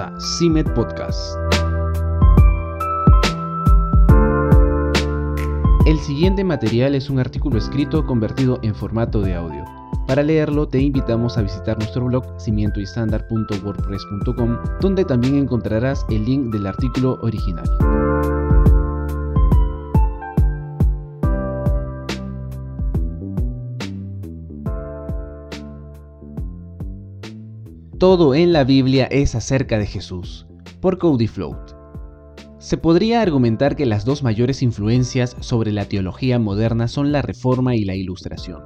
A CIMED Podcast. El siguiente material es un artículo escrito convertido en formato de audio. Para leerlo te invitamos a visitar nuestro blog cimientoistandar.wordpress.com donde también encontrarás el link del artículo original. Todo en la Biblia es acerca de Jesús, por Cody Float. Se podría argumentar que las dos mayores influencias sobre la teología moderna son la Reforma y la Ilustración.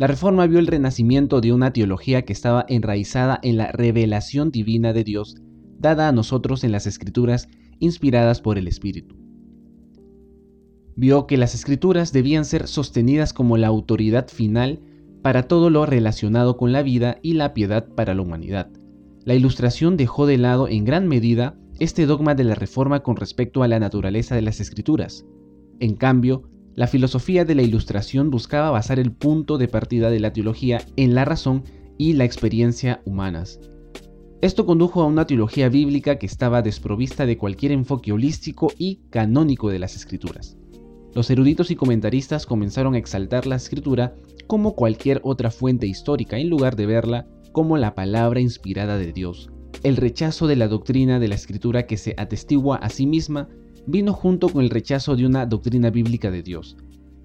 La Reforma vio el renacimiento de una teología que estaba enraizada en la revelación divina de Dios, dada a nosotros en las Escrituras inspiradas por el Espíritu. Vio que las Escrituras debían ser sostenidas como la autoridad final para todo lo relacionado con la vida y la piedad para la humanidad. La ilustración dejó de lado en gran medida este dogma de la reforma con respecto a la naturaleza de las escrituras. En cambio, la filosofía de la ilustración buscaba basar el punto de partida de la teología en la razón y la experiencia humanas. Esto condujo a una teología bíblica que estaba desprovista de cualquier enfoque holístico y canónico de las escrituras. Los eruditos y comentaristas comenzaron a exaltar la escritura como cualquier otra fuente histórica en lugar de verla como la palabra inspirada de Dios. El rechazo de la doctrina de la escritura que se atestigua a sí misma vino junto con el rechazo de una doctrina bíblica de Dios.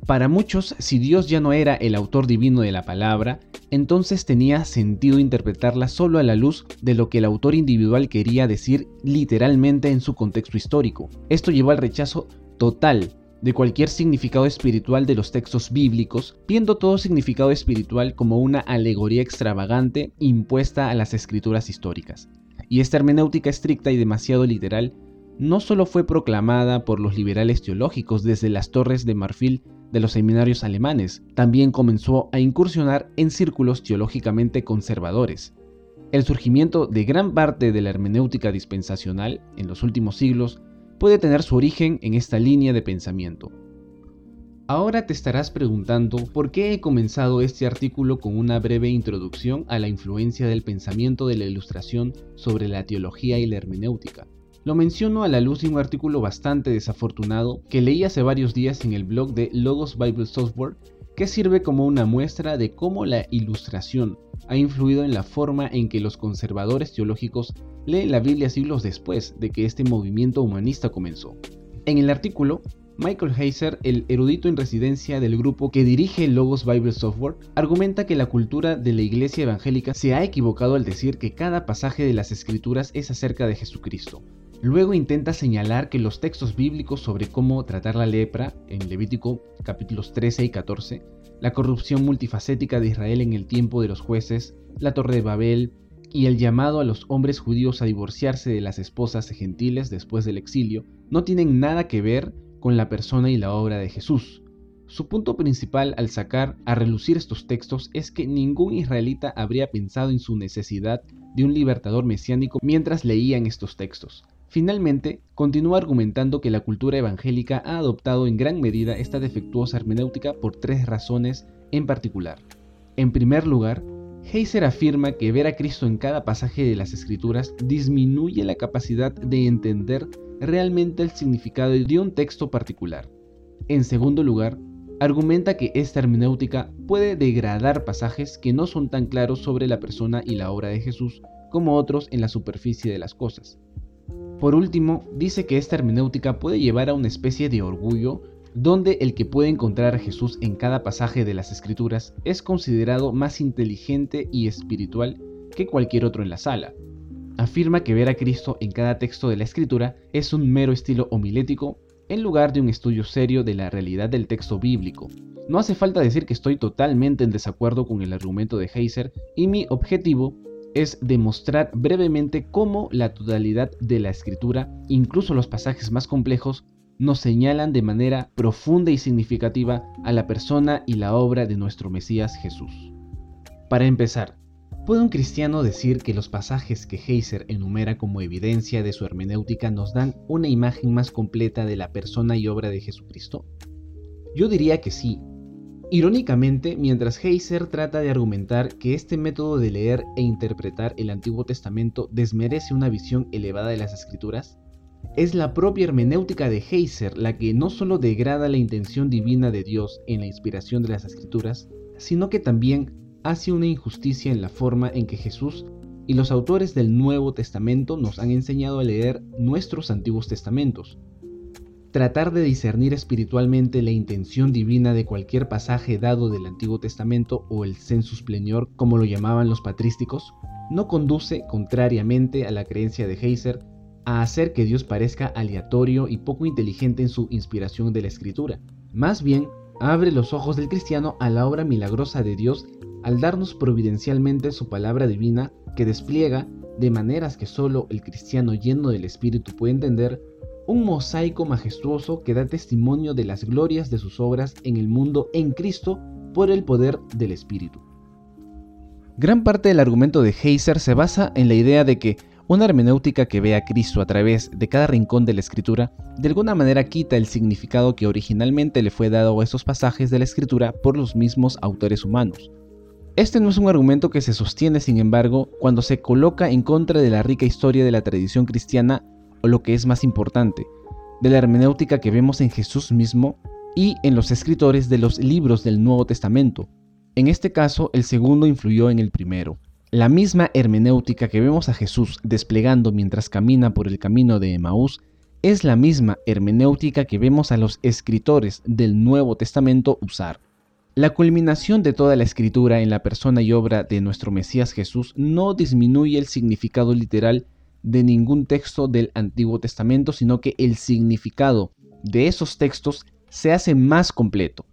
Para muchos, si Dios ya no era el autor divino de la palabra, entonces tenía sentido interpretarla solo a la luz de lo que el autor individual quería decir literalmente en su contexto histórico. Esto llevó al rechazo total de cualquier significado espiritual de los textos bíblicos, viendo todo significado espiritual como una alegoría extravagante impuesta a las escrituras históricas. Y esta hermenéutica estricta y demasiado literal no solo fue proclamada por los liberales teológicos desde las torres de marfil de los seminarios alemanes, también comenzó a incursionar en círculos teológicamente conservadores. El surgimiento de gran parte de la hermenéutica dispensacional en los últimos siglos puede tener su origen en esta línea de pensamiento. Ahora te estarás preguntando por qué he comenzado este artículo con una breve introducción a la influencia del pensamiento de la ilustración sobre la teología y la hermenéutica. Lo menciono a la luz de un artículo bastante desafortunado que leí hace varios días en el blog de Logos Bible Software que sirve como una muestra de cómo la ilustración ha influido en la forma en que los conservadores teológicos leen la Biblia siglos después de que este movimiento humanista comenzó. En el artículo, Michael Heiser, el erudito en residencia del grupo que dirige Logos Bible Software, argumenta que la cultura de la iglesia evangélica se ha equivocado al decir que cada pasaje de las escrituras es acerca de Jesucristo. Luego intenta señalar que los textos bíblicos sobre cómo tratar la lepra, en Levítico capítulos 13 y 14, la corrupción multifacética de Israel en el tiempo de los jueces, la Torre de Babel y el llamado a los hombres judíos a divorciarse de las esposas gentiles después del exilio, no tienen nada que ver con la persona y la obra de Jesús. Su punto principal al sacar a relucir estos textos es que ningún israelita habría pensado en su necesidad de un libertador mesiánico mientras leían estos textos. Finalmente, continúa argumentando que la cultura evangélica ha adoptado en gran medida esta defectuosa hermenéutica por tres razones en particular. En primer lugar, Heiser afirma que ver a Cristo en cada pasaje de las Escrituras disminuye la capacidad de entender realmente el significado de un texto particular. En segundo lugar, argumenta que esta hermenéutica puede degradar pasajes que no son tan claros sobre la persona y la obra de Jesús como otros en la superficie de las cosas. Por último, dice que esta hermenéutica puede llevar a una especie de orgullo donde el que puede encontrar a Jesús en cada pasaje de las escrituras es considerado más inteligente y espiritual que cualquier otro en la sala. Afirma que ver a Cristo en cada texto de la escritura es un mero estilo homilético en lugar de un estudio serio de la realidad del texto bíblico. No hace falta decir que estoy totalmente en desacuerdo con el argumento de Heiser y mi objetivo es demostrar brevemente cómo la totalidad de la escritura, incluso los pasajes más complejos, nos señalan de manera profunda y significativa a la persona y la obra de nuestro Mesías Jesús. Para empezar, ¿puede un cristiano decir que los pasajes que Heiser enumera como evidencia de su hermenéutica nos dan una imagen más completa de la persona y obra de Jesucristo? Yo diría que sí, Irónicamente, mientras Heiser trata de argumentar que este método de leer e interpretar el Antiguo Testamento desmerece una visión elevada de las Escrituras, es la propia hermenéutica de Heiser la que no solo degrada la intención divina de Dios en la inspiración de las Escrituras, sino que también hace una injusticia en la forma en que Jesús y los autores del Nuevo Testamento nos han enseñado a leer nuestros Antiguos Testamentos, Tratar de discernir espiritualmente la intención divina de cualquier pasaje dado del Antiguo Testamento o el sensus plenior, como lo llamaban los patrísticos, no conduce, contrariamente a la creencia de Heiser, a hacer que Dios parezca aleatorio y poco inteligente en su inspiración de la escritura. Más bien, abre los ojos del cristiano a la obra milagrosa de Dios al darnos providencialmente su palabra divina que despliega, de maneras que solo el cristiano lleno del Espíritu puede entender, un mosaico majestuoso que da testimonio de las glorias de sus obras en el mundo en Cristo por el poder del Espíritu. Gran parte del argumento de Heiser se basa en la idea de que una hermenéutica que ve a Cristo a través de cada rincón de la escritura, de alguna manera quita el significado que originalmente le fue dado a esos pasajes de la escritura por los mismos autores humanos. Este no es un argumento que se sostiene, sin embargo, cuando se coloca en contra de la rica historia de la tradición cristiana lo que es más importante, de la hermenéutica que vemos en Jesús mismo y en los escritores de los libros del Nuevo Testamento. En este caso, el segundo influyó en el primero. La misma hermenéutica que vemos a Jesús desplegando mientras camina por el camino de Emaús es la misma hermenéutica que vemos a los escritores del Nuevo Testamento usar. La culminación de toda la escritura en la persona y obra de nuestro Mesías Jesús no disminuye el significado literal de ningún texto del Antiguo Testamento, sino que el significado de esos textos se hace más completo.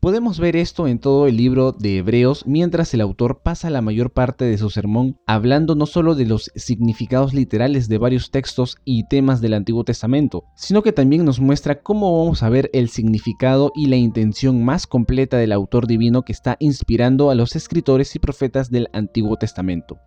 Podemos ver esto en todo el libro de Hebreos mientras el autor pasa la mayor parte de su sermón hablando no solo de los significados literales de varios textos y temas del Antiguo Testamento, sino que también nos muestra cómo vamos a ver el significado y la intención más completa del autor divino que está inspirando a los escritores y profetas del Antiguo Testamento.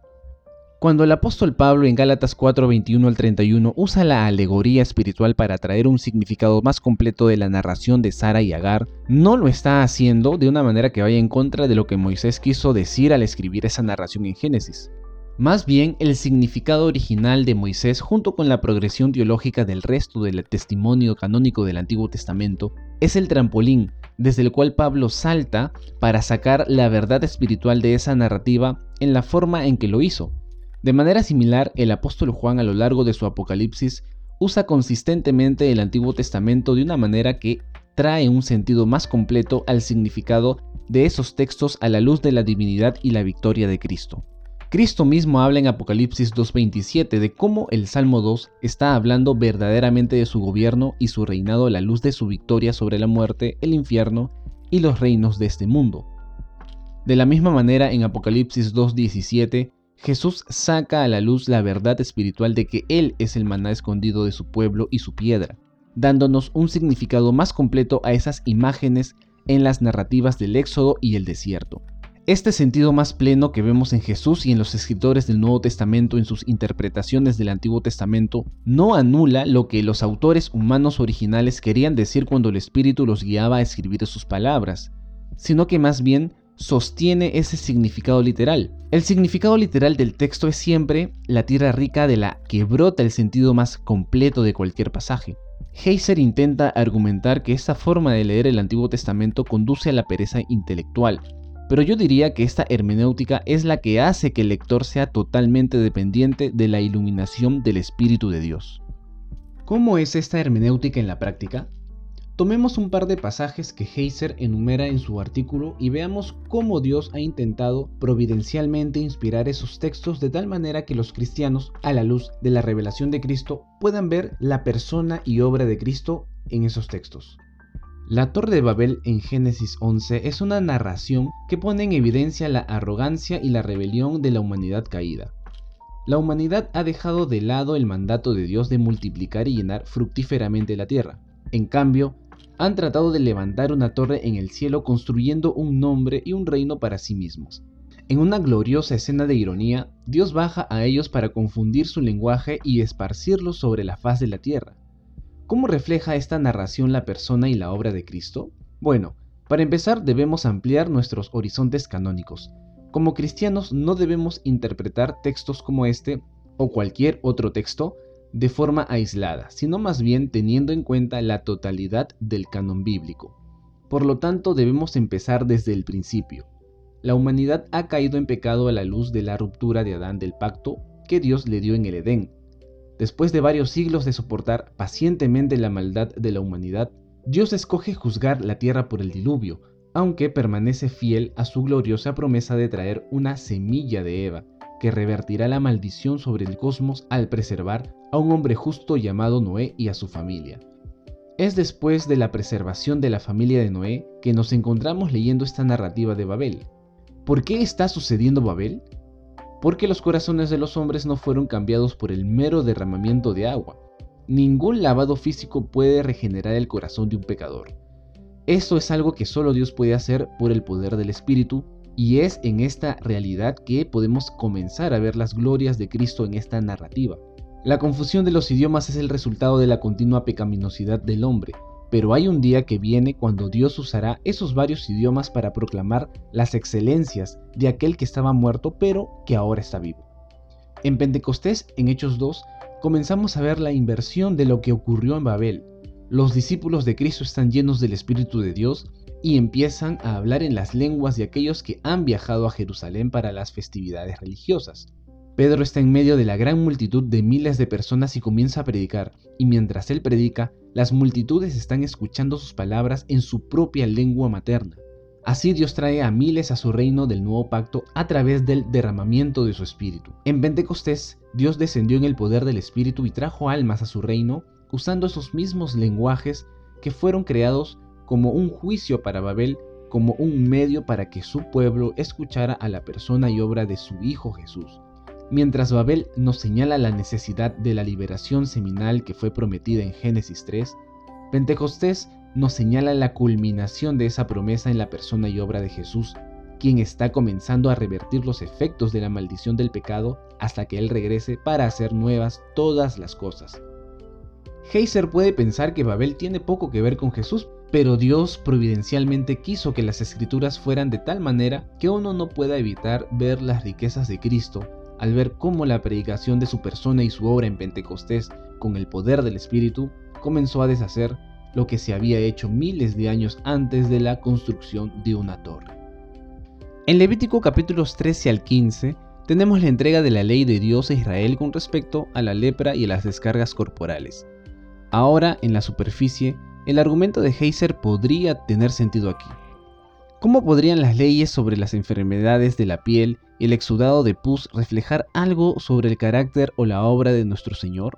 Cuando el apóstol Pablo en Gálatas 4, 21 al 31 usa la alegoría espiritual para traer un significado más completo de la narración de Sara y Agar, no lo está haciendo de una manera que vaya en contra de lo que Moisés quiso decir al escribir esa narración en Génesis. Más bien, el significado original de Moisés junto con la progresión teológica del resto del testimonio canónico del Antiguo Testamento es el trampolín desde el cual Pablo salta para sacar la verdad espiritual de esa narrativa en la forma en que lo hizo, de manera similar, el apóstol Juan a lo largo de su Apocalipsis usa consistentemente el Antiguo Testamento de una manera que trae un sentido más completo al significado de esos textos a la luz de la divinidad y la victoria de Cristo. Cristo mismo habla en Apocalipsis 2.27 de cómo el Salmo 2 está hablando verdaderamente de su gobierno y su reinado a la luz de su victoria sobre la muerte, el infierno y los reinos de este mundo. De la misma manera en Apocalipsis 2.17 Jesús saca a la luz la verdad espiritual de que Él es el maná escondido de su pueblo y su piedra, dándonos un significado más completo a esas imágenes en las narrativas del Éxodo y el desierto. Este sentido más pleno que vemos en Jesús y en los escritores del Nuevo Testamento en sus interpretaciones del Antiguo Testamento no anula lo que los autores humanos originales querían decir cuando el Espíritu los guiaba a escribir sus palabras, sino que más bien sostiene ese significado literal. El significado literal del texto es siempre la tierra rica de la que brota el sentido más completo de cualquier pasaje. Heiser intenta argumentar que esta forma de leer el Antiguo Testamento conduce a la pereza intelectual, pero yo diría que esta hermenéutica es la que hace que el lector sea totalmente dependiente de la iluminación del Espíritu de Dios. ¿Cómo es esta hermenéutica en la práctica? Tomemos un par de pasajes que Heiser enumera en su artículo y veamos cómo Dios ha intentado providencialmente inspirar esos textos de tal manera que los cristianos, a la luz de la revelación de Cristo, puedan ver la persona y obra de Cristo en esos textos. La Torre de Babel en Génesis 11 es una narración que pone en evidencia la arrogancia y la rebelión de la humanidad caída. La humanidad ha dejado de lado el mandato de Dios de multiplicar y llenar fructíferamente la tierra. En cambio, han tratado de levantar una torre en el cielo construyendo un nombre y un reino para sí mismos. En una gloriosa escena de ironía, Dios baja a ellos para confundir su lenguaje y esparcirlo sobre la faz de la tierra. ¿Cómo refleja esta narración la persona y la obra de Cristo? Bueno, Para empezar, debemos ampliar nuestros horizontes canónicos. Como cristianos no debemos interpretar textos como este o cualquier otro texto de forma aislada, sino más bien teniendo en cuenta la totalidad del canon bíblico. Por lo tanto, debemos empezar desde el principio. La humanidad ha caído en pecado a la luz de la ruptura de Adán del pacto que Dios le dio en el Edén. Después de varios siglos de soportar pacientemente la maldad de la humanidad, Dios escoge juzgar la tierra por el diluvio, aunque permanece fiel a su gloriosa promesa de traer una semilla de Eva, que revertirá la maldición sobre el cosmos al preservar a un hombre justo llamado Noé y a su familia. Es después de la preservación de la familia de Noé que nos encontramos leyendo esta narrativa de Babel. ¿Por qué está sucediendo Babel? Porque los corazones de los hombres no fueron cambiados por el mero derramamiento de agua. Ningún lavado físico puede regenerar el corazón de un pecador. Eso es algo que solo Dios puede hacer por el poder del Espíritu y es en esta realidad que podemos comenzar a ver las glorias de Cristo en esta narrativa. La confusión de los idiomas es el resultado de la continua pecaminosidad del hombre, pero hay un día que viene cuando Dios usará esos varios idiomas para proclamar las excelencias de aquel que estaba muerto pero que ahora está vivo. En Pentecostés, en Hechos 2, comenzamos a ver la inversión de lo que ocurrió en Babel. Los discípulos de Cristo están llenos del Espíritu de Dios y empiezan a hablar en las lenguas de aquellos que han viajado a Jerusalén para las festividades religiosas. Pedro está en medio de la gran multitud de miles de personas y comienza a predicar, y mientras él predica, las multitudes están escuchando sus palabras en su propia lengua materna. Así Dios trae a miles a su reino del nuevo pacto a través del derramamiento de su espíritu. En Pentecostés, Dios descendió en el poder del espíritu y trajo almas a su reino usando esos mismos lenguajes que fueron creados como un juicio para Babel, como un medio para que su pueblo escuchara a la persona y obra de su Hijo Jesús. Mientras Babel nos señala la necesidad de la liberación seminal que fue prometida en Génesis 3, Pentecostés nos señala la culminación de esa promesa en la persona y obra de Jesús, quien está comenzando a revertir los efectos de la maldición del pecado hasta que Él regrese para hacer nuevas todas las cosas. Heiser puede pensar que Babel tiene poco que ver con Jesús, pero Dios providencialmente quiso que las escrituras fueran de tal manera que uno no pueda evitar ver las riquezas de Cristo al ver cómo la predicación de su persona y su obra en Pentecostés, con el poder del Espíritu, comenzó a deshacer lo que se había hecho miles de años antes de la construcción de una torre. En Levítico capítulos 13 al 15 tenemos la entrega de la ley de Dios a Israel con respecto a la lepra y a las descargas corporales. Ahora, en la superficie, el argumento de Heiser podría tener sentido aquí. ¿Cómo podrían las leyes sobre las enfermedades de la piel el exudado de pus reflejar algo sobre el carácter o la obra de nuestro Señor?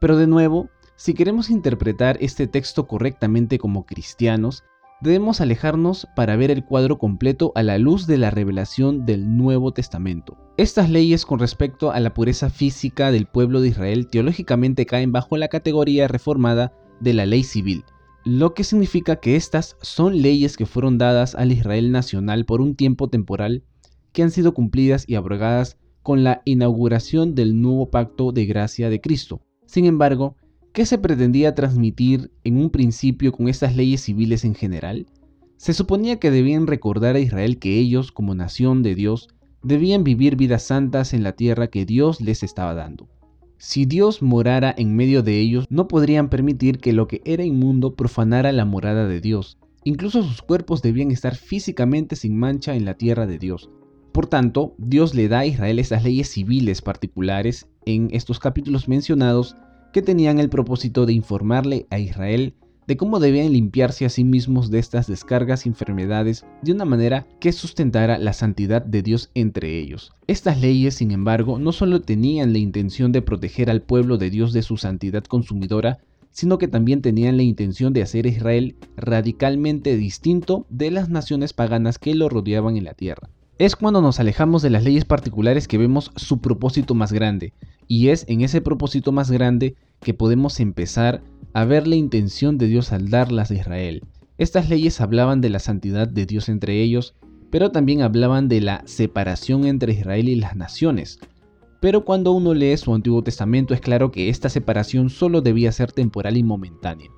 Pero de nuevo, si queremos interpretar este texto correctamente como cristianos, debemos alejarnos para ver el cuadro completo a la luz de la revelación del Nuevo Testamento. Estas leyes con respecto a la pureza física del pueblo de Israel teológicamente caen bajo la categoría reformada de la ley civil, lo que significa que estas son leyes que fueron dadas al Israel nacional por un tiempo temporal que han sido cumplidas y abrogadas con la inauguración del nuevo pacto de gracia de Cristo. Sin embargo, ¿Qué se pretendía transmitir en un principio con estas leyes civiles en general? Se suponía que debían recordar a Israel que ellos, como nación de Dios, debían vivir vidas santas en la tierra que Dios les estaba dando. Si Dios morara en medio de ellos, no podrían permitir que lo que era inmundo profanara la morada de Dios. Incluso sus cuerpos debían estar físicamente sin mancha en la tierra de Dios. Por tanto, Dios le da a Israel esas leyes civiles particulares en estos capítulos mencionados que tenían el propósito de informarle a Israel de cómo debían limpiarse a sí mismos de estas descargas y enfermedades de una manera que sustentara la santidad de Dios entre ellos. Estas leyes, sin embargo, no solo tenían la intención de proteger al pueblo de Dios de su santidad consumidora, sino que también tenían la intención de hacer a Israel radicalmente distinto de las naciones paganas que lo rodeaban en la tierra. Es cuando nos alejamos de las leyes particulares que vemos su propósito más grande, y es en ese propósito más grande que podemos empezar a ver la intención de Dios al darlas a Israel. Estas leyes hablaban de la santidad de Dios entre ellos, pero también hablaban de la separación entre Israel y las naciones. Pero cuando uno lee su Antiguo Testamento es claro que esta separación solo debía ser temporal y momentánea.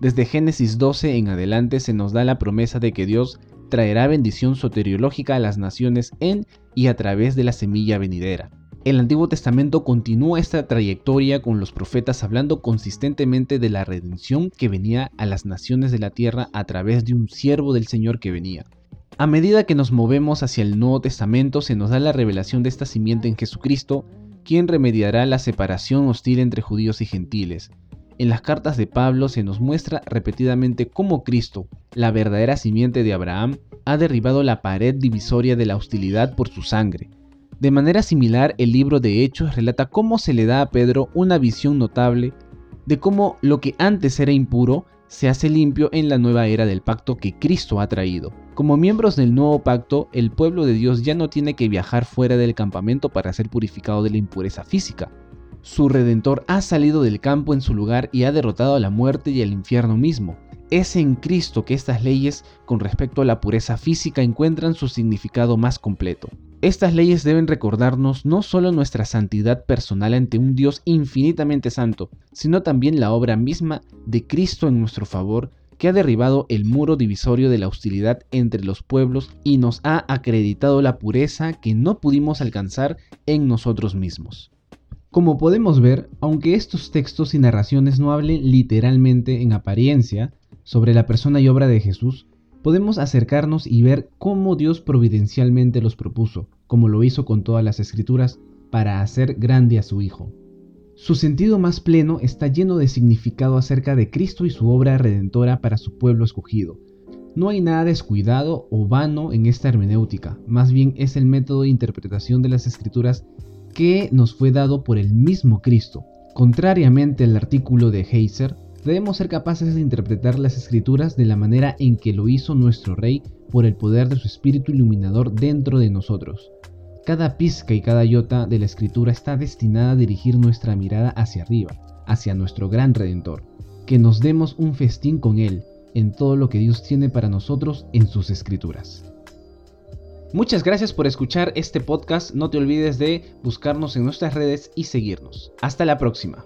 Desde Génesis 12 en adelante se nos da la promesa de que Dios traerá bendición soteriológica a las naciones en y a través de la semilla venidera. El Antiguo Testamento continúa esta trayectoria con los profetas hablando consistentemente de la redención que venía a las naciones de la tierra a través de un siervo del Señor que venía. A medida que nos movemos hacia el Nuevo Testamento se nos da la revelación de esta simiente en Jesucristo, quien remediará la separación hostil entre judíos y gentiles. En las cartas de Pablo se nos muestra repetidamente cómo Cristo, la verdadera simiente de Abraham, ha derribado la pared divisoria de la hostilidad por su sangre. De manera similar, el libro de Hechos relata cómo se le da a Pedro una visión notable de cómo lo que antes era impuro se hace limpio en la nueva era del pacto que Cristo ha traído. Como miembros del nuevo pacto, el pueblo de Dios ya no tiene que viajar fuera del campamento para ser purificado de la impureza física. Su redentor ha salido del campo en su lugar y ha derrotado a la muerte y al infierno mismo. Es en Cristo que estas leyes con respecto a la pureza física encuentran su significado más completo. Estas leyes deben recordarnos no solo nuestra santidad personal ante un Dios infinitamente santo, sino también la obra misma de Cristo en nuestro favor, que ha derribado el muro divisorio de la hostilidad entre los pueblos y nos ha acreditado la pureza que no pudimos alcanzar en nosotros mismos. Como podemos ver, aunque estos textos y narraciones no hablen literalmente en apariencia sobre la persona y obra de Jesús, podemos acercarnos y ver cómo Dios providencialmente los propuso, como lo hizo con todas las escrituras, para hacer grande a su Hijo. Su sentido más pleno está lleno de significado acerca de Cristo y su obra redentora para su pueblo escogido. No hay nada descuidado o vano en esta hermenéutica, más bien es el método de interpretación de las escrituras que nos fue dado por el mismo Cristo. Contrariamente al artículo de Heiser, Debemos ser capaces de interpretar las escrituras de la manera en que lo hizo nuestro Rey por el poder de su espíritu iluminador dentro de nosotros. Cada pizca y cada iota de la escritura está destinada a dirigir nuestra mirada hacia arriba, hacia nuestro gran Redentor. Que nos demos un festín con Él en todo lo que Dios tiene para nosotros en sus escrituras. Muchas gracias por escuchar este podcast. No te olvides de buscarnos en nuestras redes y seguirnos. Hasta la próxima.